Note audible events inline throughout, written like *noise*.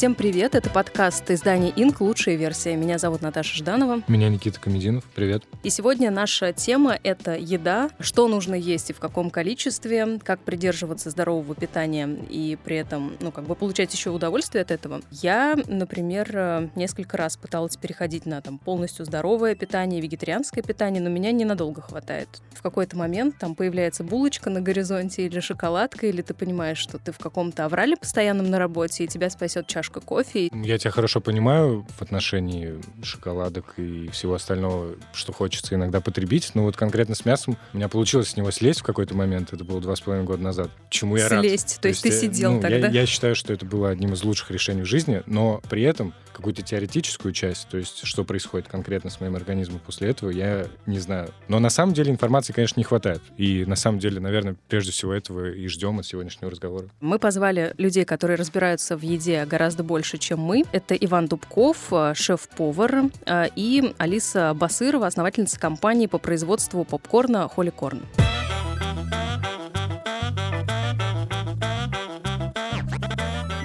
Всем привет, это подкаст издания «Инк. Лучшая версия». Меня зовут Наташа Жданова. Меня Никита Комединов. Привет. И сегодня наша тема — это еда, что нужно есть и в каком количестве, как придерживаться здорового питания и при этом, ну, как бы получать еще удовольствие от этого. Я, например, несколько раз пыталась переходить на там полностью здоровое питание, вегетарианское питание, но меня ненадолго хватает. В какой-то момент там появляется булочка на горизонте или шоколадка, или ты понимаешь, что ты в каком-то аврале постоянном на работе, и тебя спасет чашка чашка кофе. Я тебя хорошо понимаю в отношении шоколадок и всего остального, что хочется иногда потребить. Но вот конкретно с мясом у меня получилось с него слезть в какой-то момент. Это было два с половиной года назад. Чему я слезть. рад. Слезть. То, То есть ты сидел ну, тогда? Я, я считаю, что это было одним из лучших решений в жизни, но при этом какую-то теоретическую часть, то есть что происходит конкретно с моим организмом после этого, я не знаю. Но на самом деле информации, конечно, не хватает. И на самом деле, наверное, прежде всего этого и ждем от сегодняшнего разговора. Мы позвали людей, которые разбираются в еде гораздо больше, чем мы. Это Иван Дубков, э, шеф-повар, э, и Алиса Басырова, основательница компании по производству попкорна «Холикорн». Корн.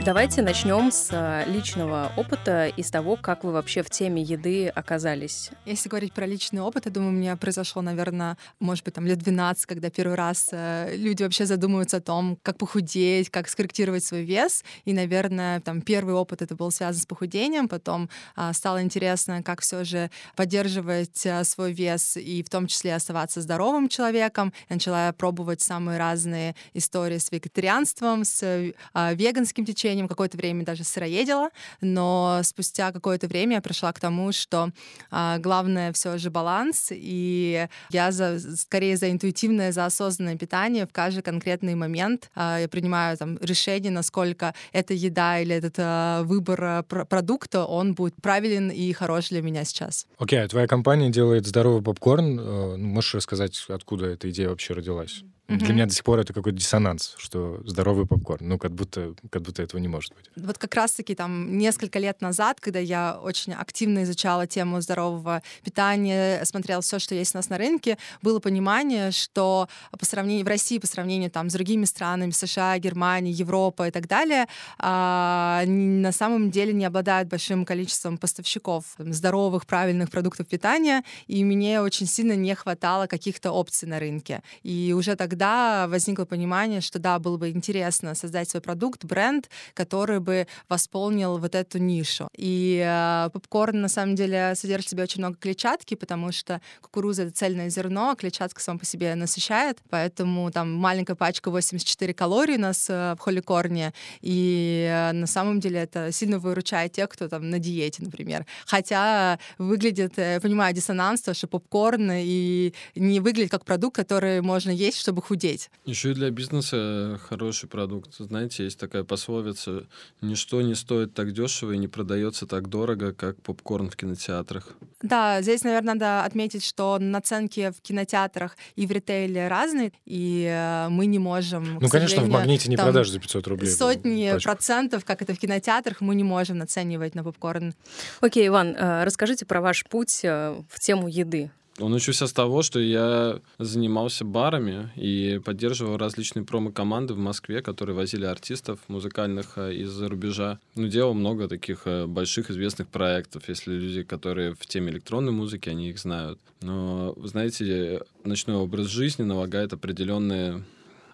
Давайте начнем с а, личного опыта и с того, как вы вообще в теме еды оказались. Если говорить про личный опыт, я думаю, у меня произошло, наверное, может быть, там лет 12, когда первый раз э, люди вообще задумываются о том, как похудеть, как скорректировать свой вес. И, наверное, там первый опыт это был связан с похудением, потом а, стало интересно, как все же поддерживать а, свой вес и в том числе оставаться здоровым человеком. Я начала пробовать самые разные истории с вегетарианством, с веганским течением, увлечением какое-то время даже сыроедила, но спустя какое-то время я пришла к тому, что а, главное все же баланс, и я за, скорее за интуитивное, за осознанное питание в каждый конкретный момент. А, я принимаю там решение, насколько эта еда или этот а, выбор а, пр продукта, он будет правилен и хорош для меня сейчас. Окей, okay, а твоя компания делает здоровый попкорн. Э, ну, можешь рассказать, откуда эта идея вообще родилась? Угу. Для меня до сих пор это какой-то диссонанс, что здоровый попкорн. Ну, как будто, как будто этого не может быть. Вот как раз-таки там несколько лет назад, когда я очень активно изучала тему здорового питания, смотрела все, что есть у нас на рынке, было понимание, что по сравнению в России, по сравнению там с другими странами, США, Германия, Европа и так далее, а, на самом деле не обладают большим количеством поставщиков там, здоровых, правильных продуктов питания, и мне очень сильно не хватало каких-то опций на рынке. И уже тогда тогда возникло понимание, что да, было бы интересно создать свой продукт, бренд, который бы восполнил вот эту нишу. И э, попкорн на самом деле содержит в себе очень много клетчатки, потому что кукуруза — это цельное зерно, а клетчатка сама по себе насыщает, поэтому там маленькая пачка 84 калорий у нас э, в холикорне, и э, на самом деле это сильно выручает тех, кто там на диете, например. Хотя выглядит, я понимаю, диссонанс, то, что попкорн и не выглядит как продукт, который можно есть, чтобы худеть. Еще и для бизнеса хороший продукт. Знаете, есть такая пословица, ничто не стоит так дешево и не продается так дорого, как попкорн в кинотеатрах. Да, здесь, наверное, надо отметить, что наценки в кинотеатрах и в ритейле разные, и э, мы не можем... Ну, конечно, в магните не продашь за 500 рублей. Сотни пачку. процентов, как это в кинотеатрах, мы не можем наценивать на попкорн. Окей, Иван, э, расскажите про ваш путь э, в тему еды. Он начался с того, что я занимался барами и поддерживал различные промо-команды в Москве, которые возили артистов музыкальных э, из-за рубежа. Ну, делал много таких э, больших известных проектов, если люди, которые в теме электронной музыки, они их знают. Но, знаете, ночной образ жизни налагает определенные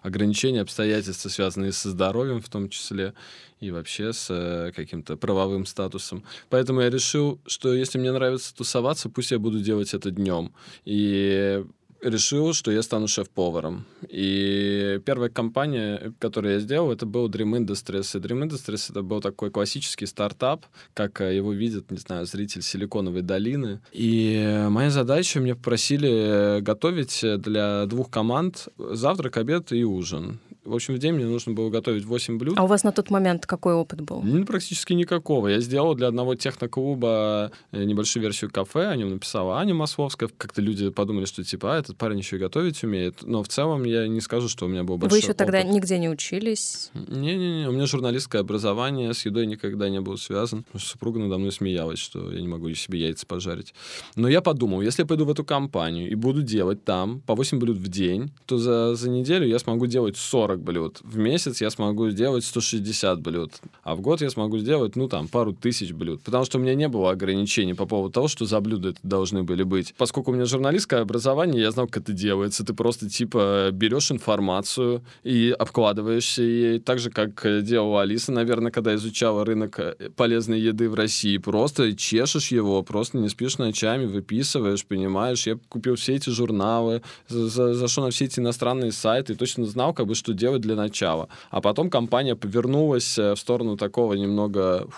ограничения, обстоятельства, связанные со здоровьем в том числе, и вообще с э, каким-то правовым статусом. Поэтому я решил, что если мне нравится тусоваться, пусть я буду делать это днем. И решил, что я стану шеф-поваром. И первая компания, которую я сделал, это был Dream Industries. И Dream Industries это был такой классический стартап, как э, его видит, не знаю, зритель Силиконовой долины. И моя задача, меня попросили готовить для двух команд завтрак, обед и ужин. В общем, в день мне нужно было готовить 8 блюд. А у вас на тот момент какой опыт был? Ну, практически никакого. Я сделал для одного техноклуба э, небольшую версию кафе, о нем написала Аня Масловская. Как-то люди подумали, что типа, а, этот парень еще и готовить умеет. Но в целом я не скажу, что у меня был большой Вы еще тогда нигде не учились? Не-не-не, у меня журналистское образование, с едой никогда не был связан. Супруга надо мной смеялась, что я не могу себе яйца пожарить. Но я подумал, если я пойду в эту компанию и буду делать там по 8 блюд в день, то за, за неделю я смогу делать 40 140 блюд. В месяц я смогу сделать 160 блюд. А в год я смогу сделать, ну, там, пару тысяч блюд. Потому что у меня не было ограничений по поводу того, что за блюда это должны были быть. Поскольку у меня журналистское образование, я знал, как это делается. Ты просто, типа, берешь информацию и обкладываешься ей. Так же, как делала Алиса, наверное, когда изучала рынок э, полезной еды в России. Просто чешешь его, просто не спишь ночами, выписываешь, понимаешь. Я купил все эти журналы, зашел на все эти иностранные сайты и точно знал, как бы, что делать для начала. А потом компания повернулась э, в сторону такого немного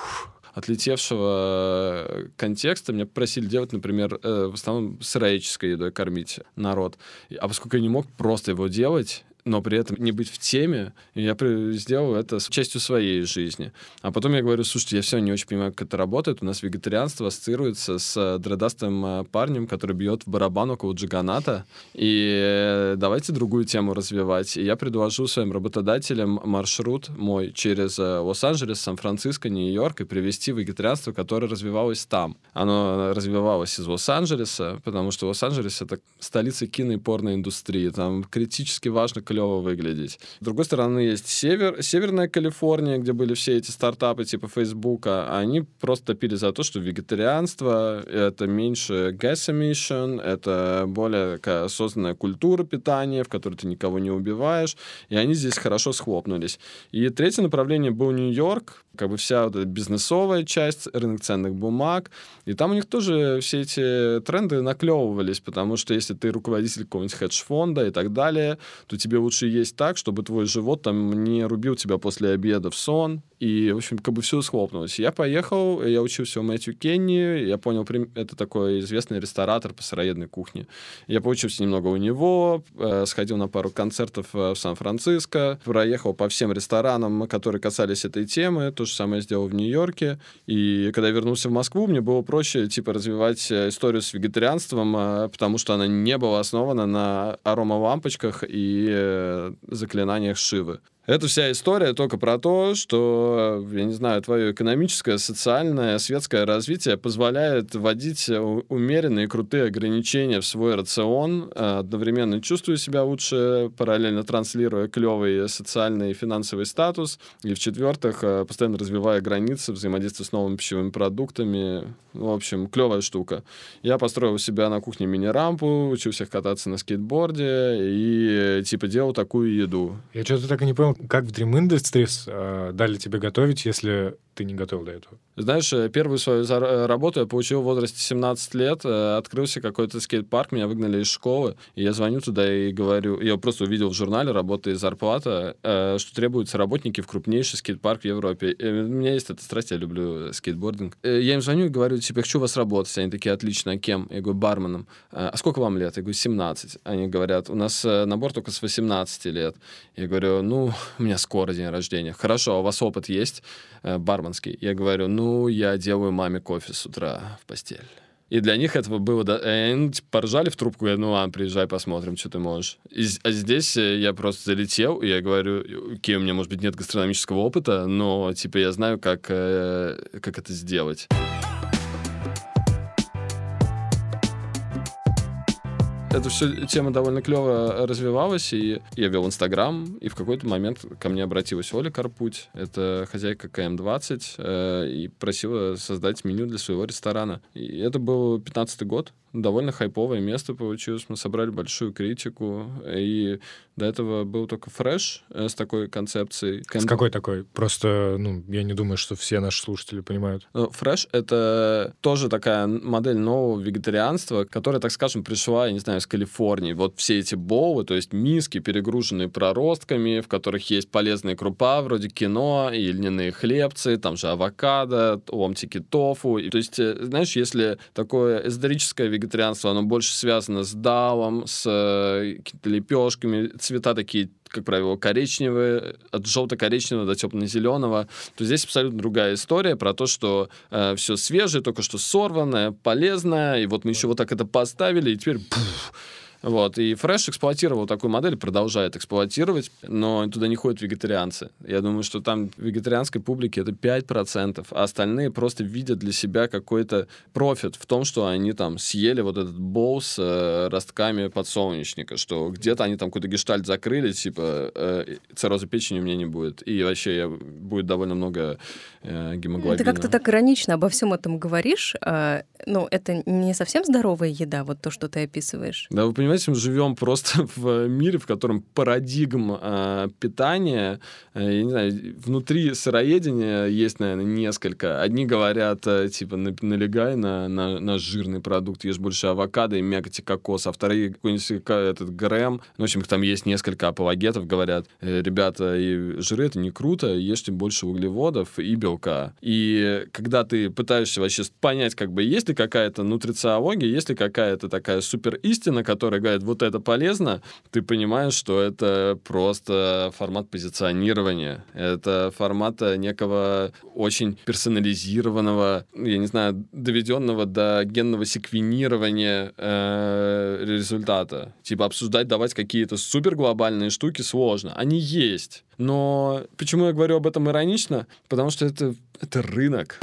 отлетевшего э, контекста. Меня попросили делать, например, э, в основном сыроедческой едой кормить народ. А поскольку я не мог просто его делать, но при этом не быть в теме. Я сделал это с частью своей жизни. А потом я говорю, слушайте, я все не очень понимаю, как это работает. У нас вегетарианство ассоциируется с э, дредастым э, парнем, который бьет в барабан около джиганата. И э, давайте другую тему развивать. И я предложу своим работодателям маршрут мой через Лос-Анджелес, Сан-Франциско, Нью-Йорк и привести вегетарианство, которое развивалось там. Оно развивалось из Лос-Анджелеса, потому что Лос-Анджелес — это столица кино и порноиндустрии. Там критически важно клево выглядеть. С другой стороны, есть север, Северная Калифорния, где были все эти стартапы типа Фейсбука. Они просто топили за то, что вегетарианство — это меньше gas emission, это более такая осознанная культура питания, в которой ты никого не убиваешь. И они здесь хорошо схлопнулись. И третье направление был Нью-Йорк, как бы вся вот эта бизнесовая часть, рынок ценных бумаг. И там у них тоже все эти тренды наклевывались, потому что если ты руководитель какого-нибудь хедж-фонда и так далее, то тебе лучше есть так, чтобы твой живот там не рубил тебя после обеда в сон, и, в общем, как бы все схлопнулось. Я поехал, я учился у Мэтью Кенни, я понял, это такой известный ресторатор по сыроедной кухне. Я поучился немного у него, э, сходил на пару концертов э, в Сан-Франциско, проехал по всем ресторанам, которые касались этой темы, то же самое сделал в Нью-Йорке. И когда я вернулся в Москву, мне было проще, типа, развивать э, историю с вегетарианством, потому что она не была основана на аромалампочках и заклинаниях Шивы. Это вся история только про то, что, я не знаю, твое экономическое, социальное, светское развитие позволяет вводить умеренные крутые ограничения в свой рацион, а, одновременно чувствуя себя лучше, параллельно транслируя клевый социальный и финансовый статус, и в-четвертых, а, постоянно развивая границы, взаимодействия с новыми пищевыми продуктами. В общем, клевая штука. Я построил у себя на кухне мини-рампу, учился кататься на скейтборде и, типа, делал такую еду. Я что-то так и не понял, как в Dream Industries э, дали тебе готовить, если ты не готовил до этого? Знаешь, э, первую свою э, работу я получил в возрасте 17 лет. Э, открылся какой-то скейт-парк, меня выгнали из школы. И я звоню туда и говорю... Я просто увидел в журнале «Работа и зарплата», что требуются работники в крупнейший скейт-парк в Европе. У меня есть эта страсть, я люблю скейтбординг. Я им звоню и говорю, типа, хочу вас работать. Они такие, отлично, а кем? Я говорю, барменом. А сколько вам лет? Я говорю, 17. Они говорят, у нас набор только с 18 лет. Я говорю, ну, у меня скоро день рождения. Хорошо, а у вас опыт есть? Барменский. Я говорю, ну, я делаю маме кофе с утра в постель. И для них этого было... И они типа, поржали в трубку, я ну ладно, приезжай, посмотрим, что ты можешь. И, а здесь э, я просто залетел, и я говорю, окей, у меня, может быть, нет гастрономического опыта, но, типа, я знаю, как, э, как это сделать. Эта все тема довольно клево развивалась, и я вел Инстаграм, и в какой-то момент ко мне обратилась Оля Карпуть, это хозяйка КМ-20, э, и просила создать меню для своего ресторана. И это был 15 год, довольно хайповое место получилось. Мы собрали большую критику, и до этого был только фреш э, с такой концепцией. С какой такой? Просто, ну, я не думаю, что все наши слушатели понимают. Ну, фреш — это тоже такая модель нового вегетарианства, которая, так скажем, пришла, я не знаю, из Калифорнии. Вот все эти боулы, то есть миски, перегруженные проростками, в которых есть полезные крупа, вроде кино, и льняные хлебцы, там же авокадо, ломтики тофу. То есть, э, знаешь, если такое эзотерическое вегетарианство вегетарианство, оно больше связано с далом, с э, какими-то лепешками, цвета такие как правило, коричневые, от желто-коричневого до темно-зеленого, то здесь абсолютно другая история про то, что э, все свежее, только что сорванное, полезное, и вот мы еще вот так это поставили, и теперь пуф, Вот. И Fresh эксплуатировал такую модель, продолжает эксплуатировать, но туда не ходят вегетарианцы. Я думаю, что там вегетарианской публики это 5%, а остальные просто видят для себя какой-то профит в том, что они там съели вот этот боул с э, ростками подсолнечника, что где-то они там какой-то гештальт закрыли, типа э, цирроза печени у меня не будет. И вообще я, будет довольно много э, гемоглобина. Ты как-то так иронично обо всем этом говоришь. Э, ну, это не совсем здоровая еда, вот то, что ты описываешь. Да, вы понимаете, мы живем просто *laughs* в мире, в котором парадигм э, питания, э, я не знаю, внутри сыроедения есть, наверное, несколько. Одни говорят, э, типа, налегай на, на, на жирный продукт, ешь больше авокадо и мякоти кокоса, а вторые какой-нибудь этот грэм. Ну, в общем, там есть несколько апологетов, говорят, э, ребята, и жиры это не круто, ешьте больше углеводов и белка. И когда ты пытаешься вообще понять, как бы, есть ли какая-то нутрициология, есть ли какая-то такая супер истина, которая говорит, вот это полезно, ты понимаешь, что это просто формат позиционирования, это формат некого очень персонализированного, я не знаю, доведенного до генного секвенирования э, результата. Типа обсуждать, давать какие-то супер глобальные штуки сложно. Они есть. Но почему я говорю об этом иронично? Потому что это, это рынок.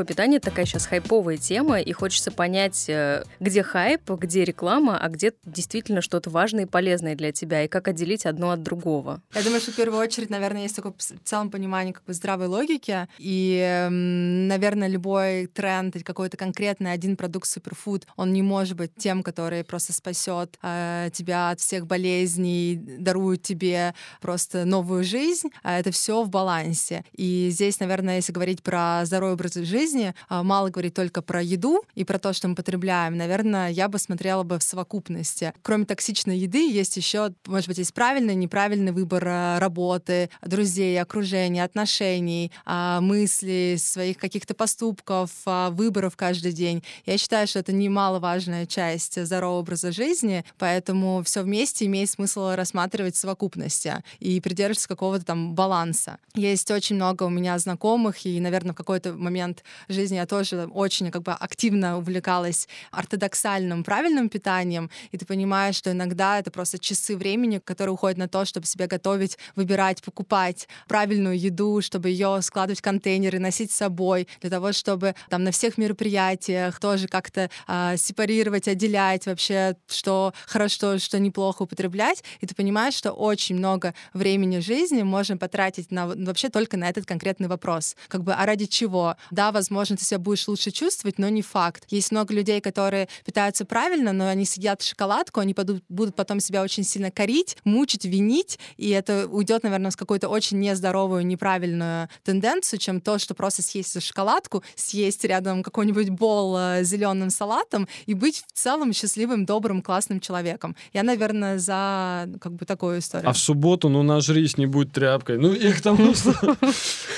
Здоровое питание такая сейчас хайповая тема, и хочется понять, э, где хайп, где реклама, а где действительно что-то важное и полезное для тебя, и как отделить одно от другого. Я думаю, что в первую очередь, наверное, есть такое в целом понимание как бы здравой логики, и, наверное, любой тренд или какой-то конкретный один продукт суперфуд, он не может быть тем, который просто спасет э, тебя от всех болезней, дарует тебе просто новую жизнь. А это все в балансе. И здесь, наверное, если говорить про здоровый образ жизни, а, мало говорить только про еду и про то, что мы потребляем. Наверное, я бы смотрела бы в совокупности. Кроме токсичной еды, есть еще, может быть, есть правильный, неправильный выбор а, работы, друзей, окружения, отношений, а, мыслей, своих каких-то поступков, выборов каждый день. Я считаю, что это немаловажная часть здорового образа жизни, поэтому все вместе имеет смысл рассматривать в совокупности и придерживаться какого-то там баланса. Есть очень много у меня знакомых, и, наверное, в какой-то момент жизни я тоже очень как бы активно увлекалась ортодоксальным правильным питанием, и ты понимаешь, что иногда это просто часы времени, которые уходят на то, чтобы себе готовить, выбирать, покупать правильную еду, чтобы ее складывать в контейнеры, носить с собой, для того, чтобы там на всех мероприятиях тоже как-то э, сепарировать, отделять вообще, что хорошо, что неплохо употреблять, и ты понимаешь, что очень много времени жизни можно потратить на, вообще только на этот конкретный вопрос. Как бы, а ради чего? Да, возможно, ты себя будешь лучше чувствовать, но не факт. Есть много людей, которые питаются правильно, но они съедят шоколадку, они будут, потом себя очень сильно корить, мучить, винить, и это уйдет, наверное, с какой-то очень нездоровую, неправильную тенденцию, чем то, что просто съесть шоколадку, съесть рядом какой-нибудь бол э, зеленым салатом и быть в целом счастливым, добрым, классным человеком. Я, наверное, за как бы такую историю. А в субботу, ну, нажрись, не будь тряпкой. Ну, я к тому, что... *laughs*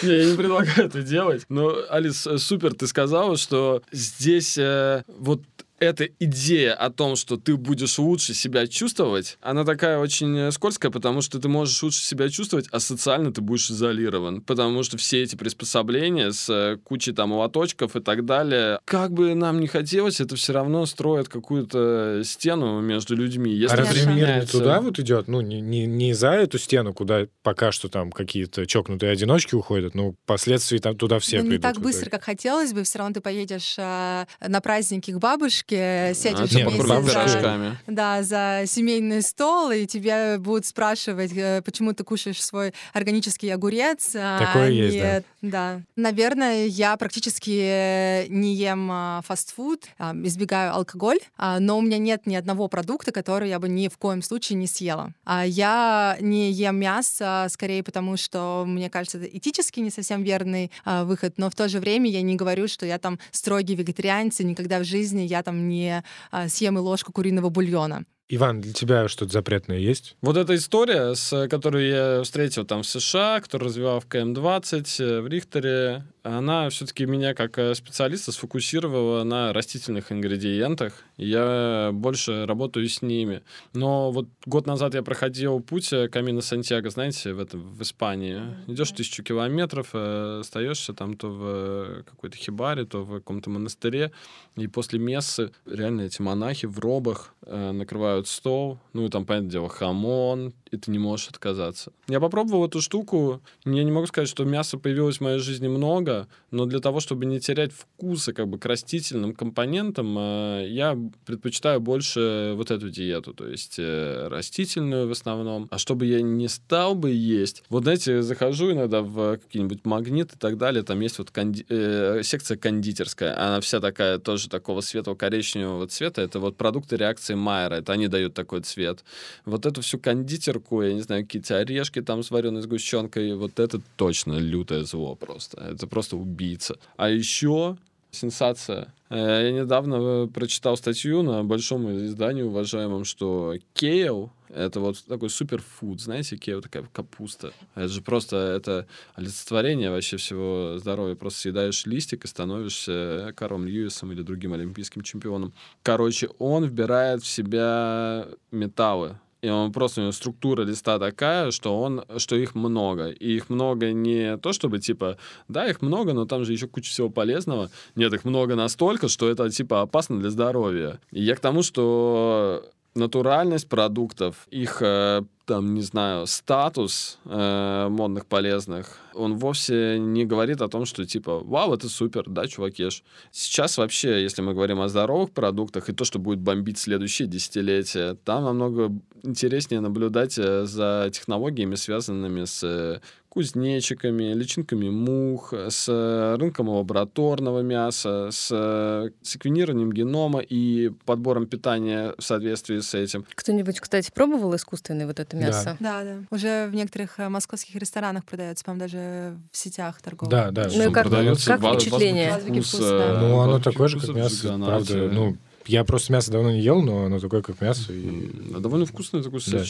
Я не предлагаю это делать. Но, Алис, супер ты сказала, что здесь э, вот эта идея о том, что ты будешь лучше себя чувствовать, она такая очень э, скользкая, потому что ты можешь лучше себя чувствовать, а социально ты будешь изолирован, потому что все эти приспособления с э, кучей там лоточков и так далее, как бы нам не хотелось, это все равно строит какую-то стену между людьми. Если а разве мир не туда вот идет? Ну, не, не, не за эту стену, куда пока что там какие-то чокнутые одиночки уходят, но последствия там туда все ну, придут. Не так быстро, как хотелось бы, все равно ты поедешь э, на праздники к бабушке, бабушке, сядешь а, вместе за, да, за семейный стол, и тебя будут спрашивать, э, почему ты кушаешь свой органический огурец. А Такое а есть, не... да. Да. Наверное, я практически не ем а, фастфуд, избегаю алкоголь, но у меня нет ни одного продукта, который я бы ни в коем случае не съела. Я не ем мясо, скорее потому, что, мне кажется, это этически не совсем верный выход, но в то же время я не говорю, что я там строгий вегетарианец, и никогда в жизни я там не а, съем и ложку куриного бульона. Иван, для тебя что-то запретное есть? Вот эта история, с которой я встретил там в США, который развивал в КМ-20 э, в Рихтере, она все-таки меня как э, специалиста сфокусировала на растительных ингредиентах. Я больше работаю с ними. Но вот год назад я проходил путь э, Камина Сантьяго, знаете, в, этом, в Испании. Идешь тысячу километров, э, остаешься там то в какой-то хибаре, то в каком-то монастыре. И после мессы реально эти монахи в робах накрывают стол. Ну и там, понятное дело, хамон, и ты не можешь отказаться. Я попробовал эту штуку. Я не могу сказать, что мяса появилось в моей жизни много, но для того, чтобы не терять вкуса как бы к растительным компонентам, э, я предпочитаю больше вот эту диету, то есть э, растительную в основном. А чтобы я не стал бы есть, вот знаете, захожу иногда в какие-нибудь магнит и так далее, там есть вот конди... э, секция кондитерская, она вся такая тоже такого светло-коричневого цвета, это вот продукты реакции Майера, это они дают такой цвет. Вот эту всю кондитер муку, я не знаю, какие-то орешки там с вареной сгущенкой. Вот это точно лютое зло просто. Это просто убийца. А еще сенсация. Э, я недавно э, прочитал статью на большом издании уважаемом, что кейл это вот такой суперфуд, знаете, кейл такая капуста. Это же просто это олицетворение вообще всего здоровья. Просто съедаешь листик и становишься Каром Льюисом или другим олимпийским чемпионом. Короче, он вбирает в себя металлы, и он просто у него структура листа такая, что он, что их много. И их много не то, чтобы типа, да, их много, но там же еще куча всего полезного. Нет, их много настолько, что это типа опасно для здоровья. И я к тому, что натуральность продуктов, их э, там, не знаю, статус э, модных полезных, он вовсе не говорит о том, что типа, вау, это супер, да, чувакеш. Сейчас вообще, если мы говорим о здоровых продуктах и то, что будет бомбить следующие десятилетия, там намного интереснее наблюдать э, за технологиями, связанными с э, кузнечиками, личинками мух, с э, рынком лабораторного мяса, с секвенированием генома и подбором питания в соответствии с этим. Кто-нибудь, кстати, пробовал искусственный вот это мясо? Да, да. Уже в некоторых московских ресторанах продается, по-моему, даже в сетях торговых. Да, да. Ну и как, как впечатление? Вкус, ну, оно такое же, как мясо, правда. Ну, я просто мясо давно не ел, но оно такое, как мясо. И... А довольно вкусное такое. Да.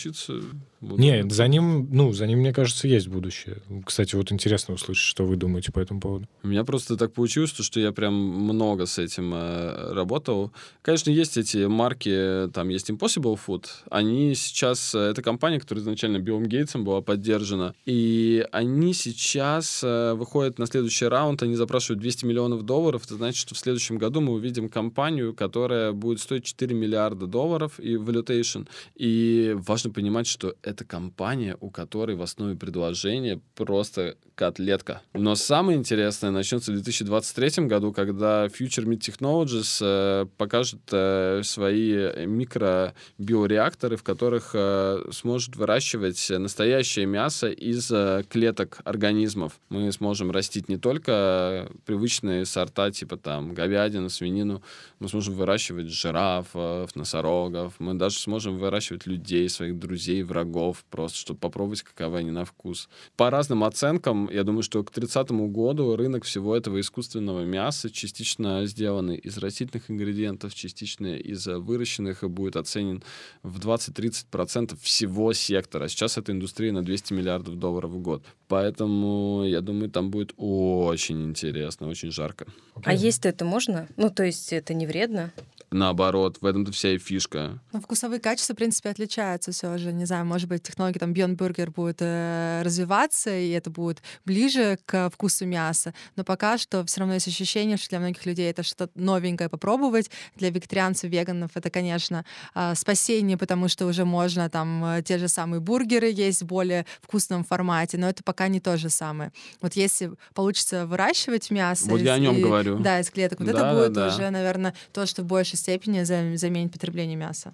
Не, за ним, ну, за ним, мне кажется, есть будущее. Кстати, вот интересно услышать, что вы думаете по этому поводу. У меня просто так получилось, что я прям много с этим э, работал. Конечно, есть эти марки, там есть Impossible Food. Они сейчас, э, это компания, которая изначально Биллом Гейтсом была поддержана. И они сейчас э, выходят на следующий раунд, они запрашивают 200 миллионов долларов. Это значит, что в следующем году мы увидим компанию, которая будет стоить 4 миллиарда долларов и valuation. И важно понимать, что это компания, у которой в основе предложения просто котлетка. Но самое интересное начнется в 2023 году, когда Future Meat Technologies э, покажет э, свои микробиореакторы, в которых э, сможет выращивать настоящее мясо из э, клеток организмов. Мы сможем растить не только привычные сорта, типа там говядину, свинину, мы сможем выращивать жирафов, носорогов, мы даже сможем выращивать людей, своих друзей, врагов, просто чтобы попробовать, каковы они на вкус. По разным оценкам, я думаю, что к 30 году рынок всего этого искусственного мяса, частично сделанный из растительных ингредиентов, частично из выращенных, будет оценен в 20-30% всего сектора. Сейчас эта индустрия на 200 миллиардов долларов в год. Поэтому, я думаю, там будет очень интересно, очень жарко. А есть это можно? Ну, то есть это не вредно? Наоборот, в этом-то вся и фишка. Ну, вкусовые качества, в принципе, отличаются все же. Не знаю, может быть, технологии там Beyond Burger будет э, развиваться, и это будет ближе к вкусу мяса. Но пока что все равно есть ощущение, что для многих людей это что-то новенькое попробовать. Для вегетарианцев, веганов это, конечно, э, спасение, потому что уже можно там э, те же самые бургеры есть в более вкусном формате, но это пока не то же самое. Вот если получится выращивать мясо... Вот из, я о нем и, говорю. Да, из клеток. Вот да, это будет да, уже, наверное, то, что в большей степени заменит потребление мяса.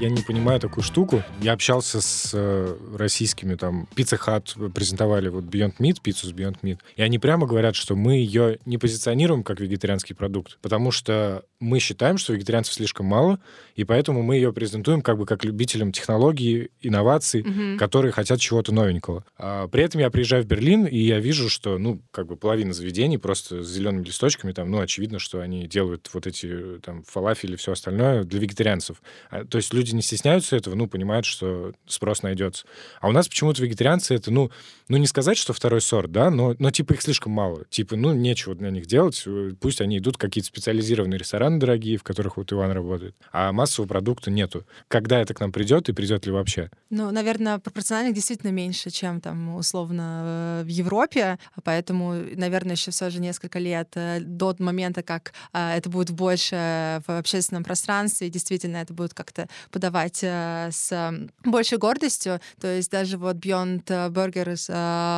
Я не понимаю такую штуку. Я общался с э, российскими, там, Pizza Hut презентовали вот Beyond Meat, пиццу с Beyond Meat, и они прямо говорят, что мы ее не позиционируем как вегетарианский продукт, потому что мы считаем, что вегетарианцев слишком мало, и поэтому мы ее презентуем как бы как любителям технологий, инноваций, mm-hmm. которые хотят чего-то новенького. А при этом я приезжаю в Берлин, и я вижу, что, ну, как бы половина заведений просто с зелеными листочками, там, ну, очевидно, что они делают вот эти, там, фалафели и все остальное для вегетарианцев. А, то есть люди не стесняются этого, ну, понимают, что спрос найдется. А у нас почему-то вегетарианцы это, ну, ну, не сказать, что второй сорт, да, но, но типа их слишком мало. Типа, ну, нечего для них делать, э, пусть они идут в какие-то специализированные рестораны дорогие, в которых вот Иван работает, а массового продукта нету. Когда это к нам придет и придет ли вообще? Ну, наверное, пропорционально действительно меньше, чем там условно э, в Европе, поэтому, наверное, еще все же несколько лет э, до момента, как это будет больше в общественном пространстве, действительно это будет как-то подавать с большей гордостью. То есть даже вот Beyond Burgers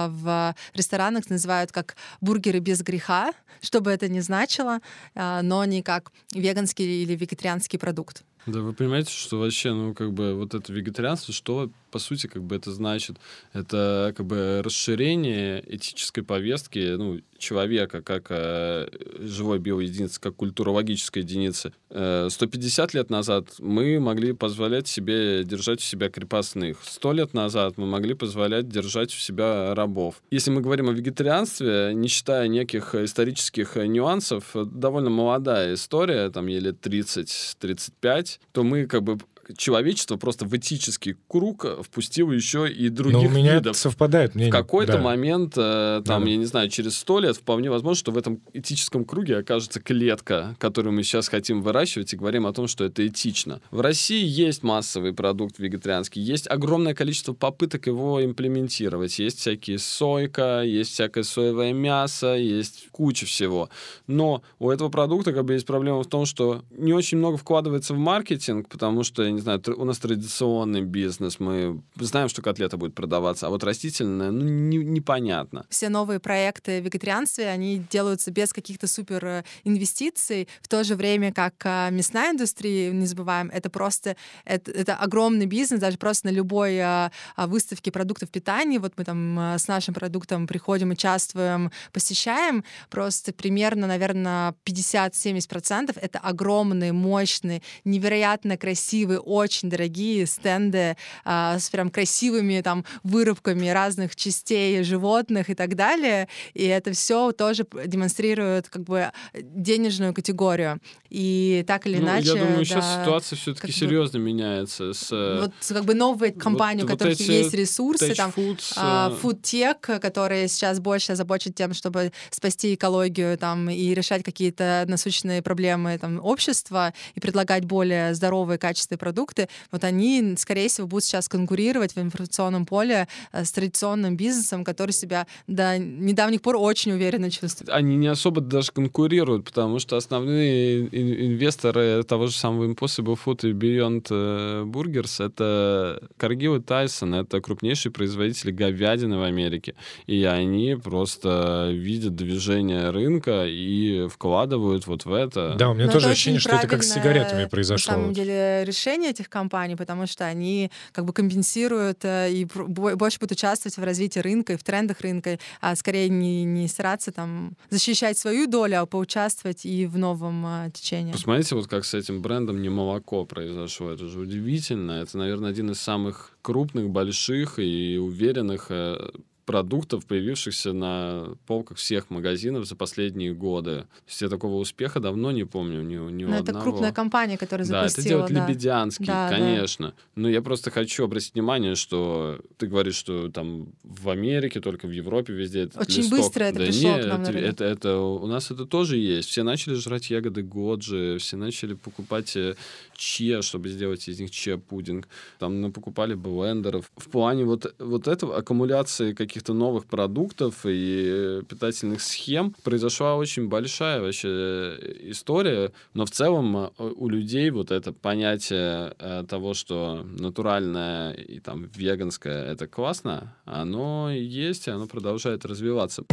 в ресторанах называют как бургеры без греха, что бы это ни значило, но не как веганский или вегетарианский продукт. Да, вы понимаете, что вообще, ну, как бы, вот это вегетарианство, что, по сути, как бы это значит? Это, как бы, расширение этической повестки, ну, человека как э, живой биоединицы, как культурологической единицы. Э, 150 лет назад мы могли позволять себе держать у себя крепостных. Сто лет назад мы могли позволять держать у себя рабов. Если мы говорим о вегетарианстве, не считая неких исторических нюансов, довольно молодая история, там ей лет 30-35, то мы как бы человечество просто в этический круг впустило еще и других Но у меня видов. Совпадает мнение. В какой-то да. момент, э, там, да. я не знаю, через сто лет вполне возможно, что в этом этическом круге окажется клетка, которую мы сейчас хотим выращивать и говорим о том, что это этично. В России есть массовый продукт вегетарианский, есть огромное количество попыток его имплементировать. Есть всякие сойка, есть всякое соевое мясо, есть куча всего. Но у этого продукта как бы есть проблема в том, что не очень много вкладывается в маркетинг, потому что не знаю, у нас традиционный бизнес, мы знаем, что котлета будет продаваться, а вот растительная, ну, не, непонятно. Все новые проекты в вегетарианстве, они делаются без каких-то супер э, инвестиций, в то же время как а, мясная индустрия, не забываем, это просто, это, это огромный бизнес, даже просто на любой а, а, выставке продуктов питания, вот мы там с нашим продуктом приходим, участвуем, посещаем, просто примерно, наверное, 50-70% это огромные, мощные, невероятно красивые, очень дорогие стенды а, с прям красивыми там вырубками разных частей животных и так далее. И это все тоже демонстрирует как бы денежную категорию. И так или ну, иначе... Я думаю, да, сейчас ситуация все-таки серьезно бы, меняется. С, э, вот как бы новые компании, вот, у которых вот есть ресурсы, там foods, а, фудтек, которые сейчас больше озабочены тем, чтобы спасти экологию там и решать какие-то насущные проблемы там общества и предлагать более здоровые, качественные продукты продукты, вот они, скорее всего, будут сейчас конкурировать в информационном поле э, с традиционным бизнесом, который себя до недавних пор очень уверенно чувствует. Они не особо даже конкурируют, потому что основные инвесторы того же самого Impossible Food и Beyond э, Burgers — это Cargill и Tyson, это крупнейшие производители говядины в Америке. И они просто видят движение рынка и вкладывают вот в это. Да, у меня Но тоже ощущение, что это как с сигаретами произошло. На самом деле решение решение этих компаний, потому что они как бы компенсируют э, и больше будут участвовать в развитии рынка и в трендах рынка, а скорее не, не стараться там защищать свою долю, а поучаствовать и в новом а, течении. Посмотрите, вот как с этим брендом не молоко произошло. Это же удивительно. Это, наверное, один из самых крупных, больших и уверенных э, продуктов, появившихся на полках всех магазинов за последние годы. То есть я такого успеха давно не помню ни, ни Но одного. это крупная компания, которая запустила. Да, это делает да. Лебедянский, да, конечно. Да. Но я просто хочу обратить внимание, что ты говоришь, что там в Америке, только в Европе везде это Очень листок. быстро это да пришло нет, к нам. Это, это, это, у нас это тоже есть. Все начали жрать ягоды годжи, все начали покупать э, че, чтобы сделать из них че-пудинг. Там покупали блендеров. В плане вот, вот этого аккумуляции каких-то новых продуктов и питательных схем произошла очень большая вообще э, история, но в целом э, у людей вот это понятие э, того, что натуральное и там веганское это классно, оно есть, и оно продолжает развиваться.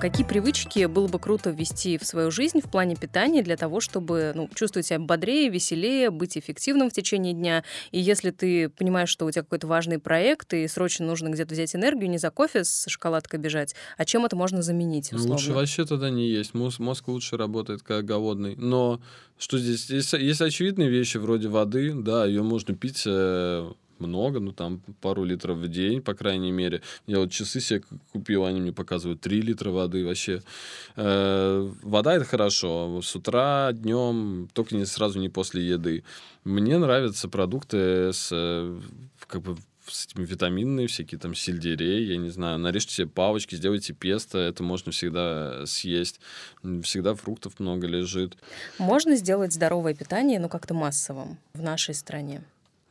Какие привычки было бы круто ввести в свою жизнь в плане питания для того, чтобы ну, чувствовать себя бодрее, веселее, быть эффективным в течение дня? И если ты понимаешь, что у тебя какой-то важный проект, и срочно нужно где-то взять энергию, не за кофе с шоколадкой бежать, а чем это можно заменить? Условно? Лучше вообще тогда не есть. Мозг, мозг лучше работает, как голодный. Но что здесь? Есть, есть очевидные вещи вроде воды, да, ее можно пить э, много, ну там пару литров в день, по крайней мере. Я вот часы себе купил, они мне показывают 3 литра воды вообще. Э, вода это хорошо. С утра, днем, только не сразу не после еды. Мне нравятся продукты с э, как бы с этими витаминные, всякие там сельдерей, я не знаю, нарежьте себе палочки, сделайте песто, это можно всегда съесть. Всегда фруктов много лежит. Можно сделать здоровое питание, но как-то массовым в нашей стране?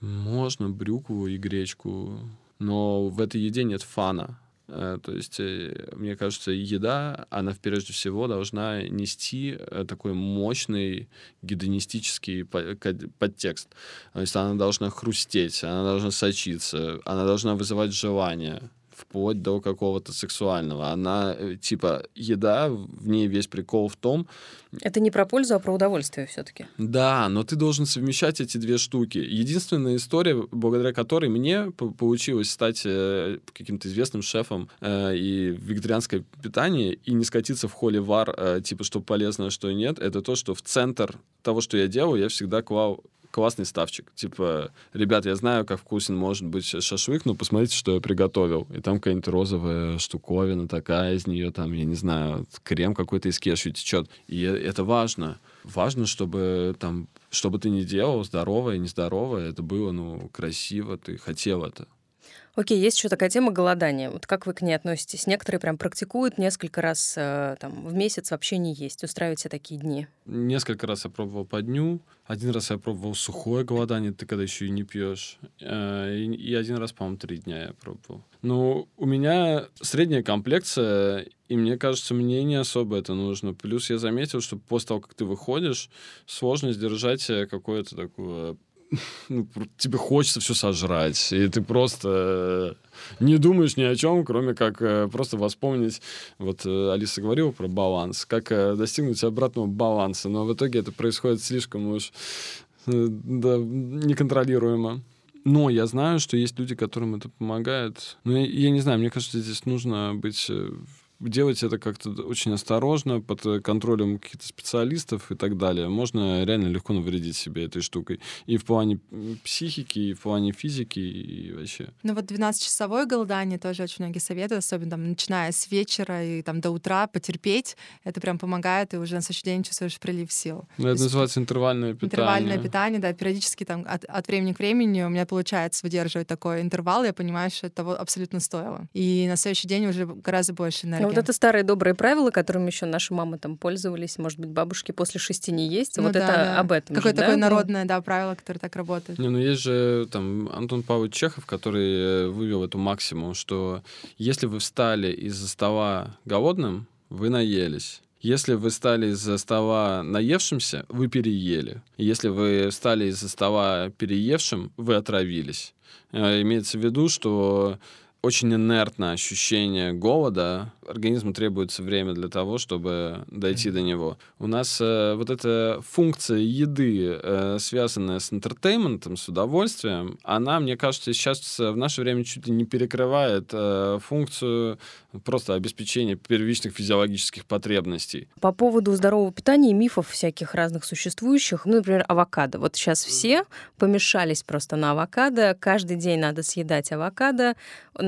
Можно брюкву и гречку, но в этой еде нет фана. Э, то есть, э, мне кажется, еда, она прежде всего должна нести э, такой мощный гедонистический подтекст. То есть она должна хрустеть, она должна сочиться, она должна вызывать желание вплоть до какого-то сексуального. Она, э, типа, еда, в ней весь прикол в том... Это не про пользу, а про удовольствие все-таки. Да, но ты должен совмещать эти две штуки. Единственная история, благодаря которой мне получилось стать э, каким-то известным шефом э, и вегетарианское питание, и не скатиться в холли вар, э, типа, что полезно, а что нет, это то, что в центр того, что я делаю, я всегда клал классный ставчик. Типа, ребят, я знаю, как вкусен может быть шашлык, но посмотрите, что я приготовил. И там какая-нибудь розовая штуковина такая из нее, там, я не знаю, крем какой-то из кешью течет. И это важно. Важно, чтобы там, что бы ты ни делал, здоровое, нездоровое, это было, ну, красиво, ты хотел это. Окей, есть еще такая тема голодания. Вот как вы к ней относитесь? Некоторые прям практикуют несколько раз э, там, в месяц вообще не есть, устраивать себе такие дни. Несколько раз я пробовал по дню. Один раз я пробовал сухое голодание, ты когда еще и не пьешь. Э, и один раз, по-моему, три дня я пробовал. Ну, у меня средняя комплекция, и мне кажется, мне не особо это нужно. Плюс я заметил, что после того, как ты выходишь, сложно сдержать какое-то такое *laughs* ну, тебе хочется все сожрать, и ты просто э, не думаешь ни о чем, кроме как э, просто воспомнить, вот э, Алиса говорила про баланс, как достигнуть обратного баланса, но в итоге это происходит слишком уж да, неконтролируемо. Но я знаю, что есть люди, которым это помогает. Но я, я не знаю, мне кажется, здесь нужно быть делать это как-то очень осторожно, под э, контролем каких-то специалистов и так далее. Можно реально легко навредить себе этой штукой. И в плане психики, и в плане физики, и вообще. Ну вот 12-часовое голодание тоже очень многие советуют, особенно там, начиная с вечера и там до утра потерпеть. Это прям помогает, и уже на следующий день чувствуешь прилив сил. Ну, это называется интервальное питание. Интервальное питание, да. Периодически там от, от времени к времени у меня получается выдерживать такой интервал, я понимаю, что это того абсолютно стоило. И на следующий день уже гораздо больше энергии вот это старые добрые правила, которыми еще наши мамы там пользовались, может быть, бабушки после шести не есть. Ну, вот да, это да. об этом. Какое-то такое да? народное, да, правило, которое так работает. Не, ну есть же там Антон Павлович Чехов, который э, вывел эту максимум, что если вы встали из-за стола голодным, вы наелись. Если вы стали из-за стола наевшимся, вы переели. Если вы встали из-за стола переевшим, вы отравились. Э, имеется в виду, что очень инертное ощущение голода. Организму требуется время для того, чтобы дойти до него. У нас э, вот эта функция еды, э, связанная с интертейментом, с удовольствием, она, мне кажется, сейчас в наше время чуть ли не перекрывает э, функцию просто обеспечения первичных физиологических потребностей. По поводу здорового питания и мифов всяких разных существующих, ну, например, авокадо. Вот сейчас все помешались просто на авокадо. Каждый день надо съедать авокадо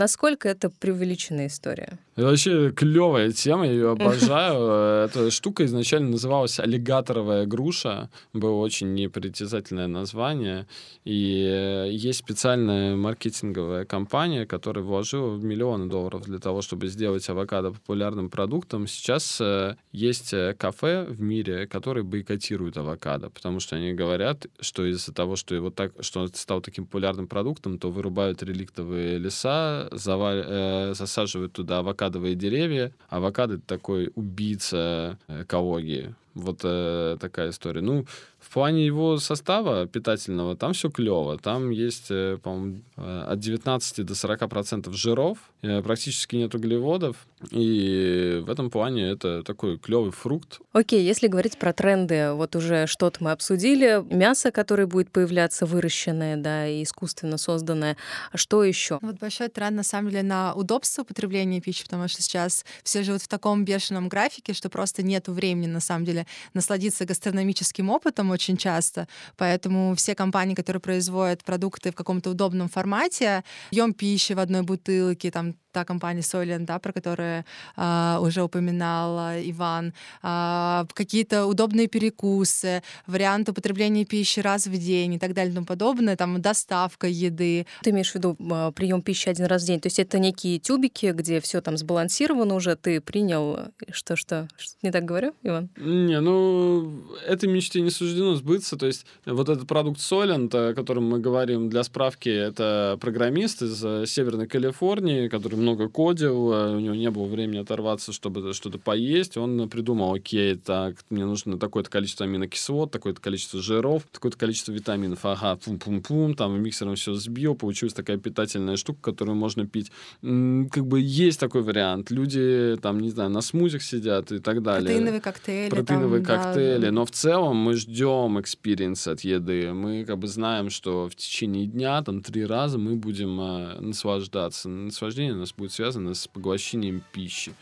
Насколько это преувеличенная история? Это вообще клевая тема, я ее обожаю. *laughs* Эта штука изначально называлась аллигаторовая груша. Было очень непритязательное название. И есть специальная маркетинговая компания, которая вложила миллионы долларов для того, чтобы сделать авокадо популярным продуктом. Сейчас э, есть э, кафе в мире, которые бойкотируют авокадо, потому что они говорят, что из-за того, что его так, что он стал таким популярным продуктом, то вырубают реликтовые леса, заваль, э, засаживают туда авокадовые деревья. Авокадо — такой убийца экологии. Вот э, такая история. Ну, в плане его состава питательного там все клево. Там есть, э, по-моему, э, от 19 до 40 процентов жиров, э, практически нет углеводов. И в этом плане это такой клевый фрукт. Окей, если говорить про тренды, вот уже что-то мы обсудили. Мясо, которое будет появляться выращенное, да, и искусственно созданное. А что еще? Вот большой тренд, на самом деле, на удобство потребления пищи, потому что сейчас все живут в таком бешеном графике, что просто нет времени, на самом деле, насладиться гастрономическим опытом очень часто. Поэтому все компании, которые производят продукты в каком-то удобном формате, ем пищи в одной бутылке, там та компания Soylent, да, про которую а, уже упоминал Иван, а, какие-то удобные перекусы, варианты употребления пищи раз в день и так далее и тому подобное, там доставка еды. Ты имеешь в виду а, прием пищи один раз в день? То есть это некие тюбики, где все там сбалансировано уже, ты принял что что? что не так говорю, Иван? Не, ну этой мечте не суждено сбыться. То есть вот этот продукт Soylent, о котором мы говорим для справки, это программист из э, Северной Калифорнии, который много кодил, э, у него не было времени оторваться, чтобы что-то поесть. Он придумал, окей, так, мне нужно такое-то количество аминокислот, такое-то количество жиров, такое-то количество витаминов. Ага, пум-пум-пум, там миксером все сбил, получилась такая питательная штука, которую можно пить. Как бы есть такой вариант. Люди там, не знаю, на смузях сидят и так далее. Протеиновые коктейли. Протеиновые там, коктейли. Да. Но в целом мы ждем experience от еды. Мы как бы знаем, что в течение дня, там, три раза мы будем э, наслаждаться. Наслаждение у нас будет связано с поглощением пищи.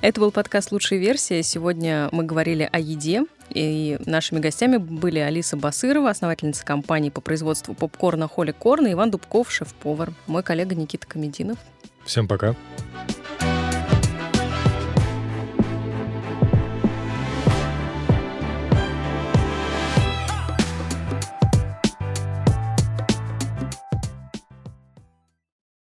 Это был подкаст «Лучшая версия». Сегодня мы говорили о еде. И нашими гостями были Алиса Басырова, основательница компании по производству попкорна «Holy Corn» и Иван Дубков, шеф-повар. Мой коллега Никита Комединов. Всем пока. Пока.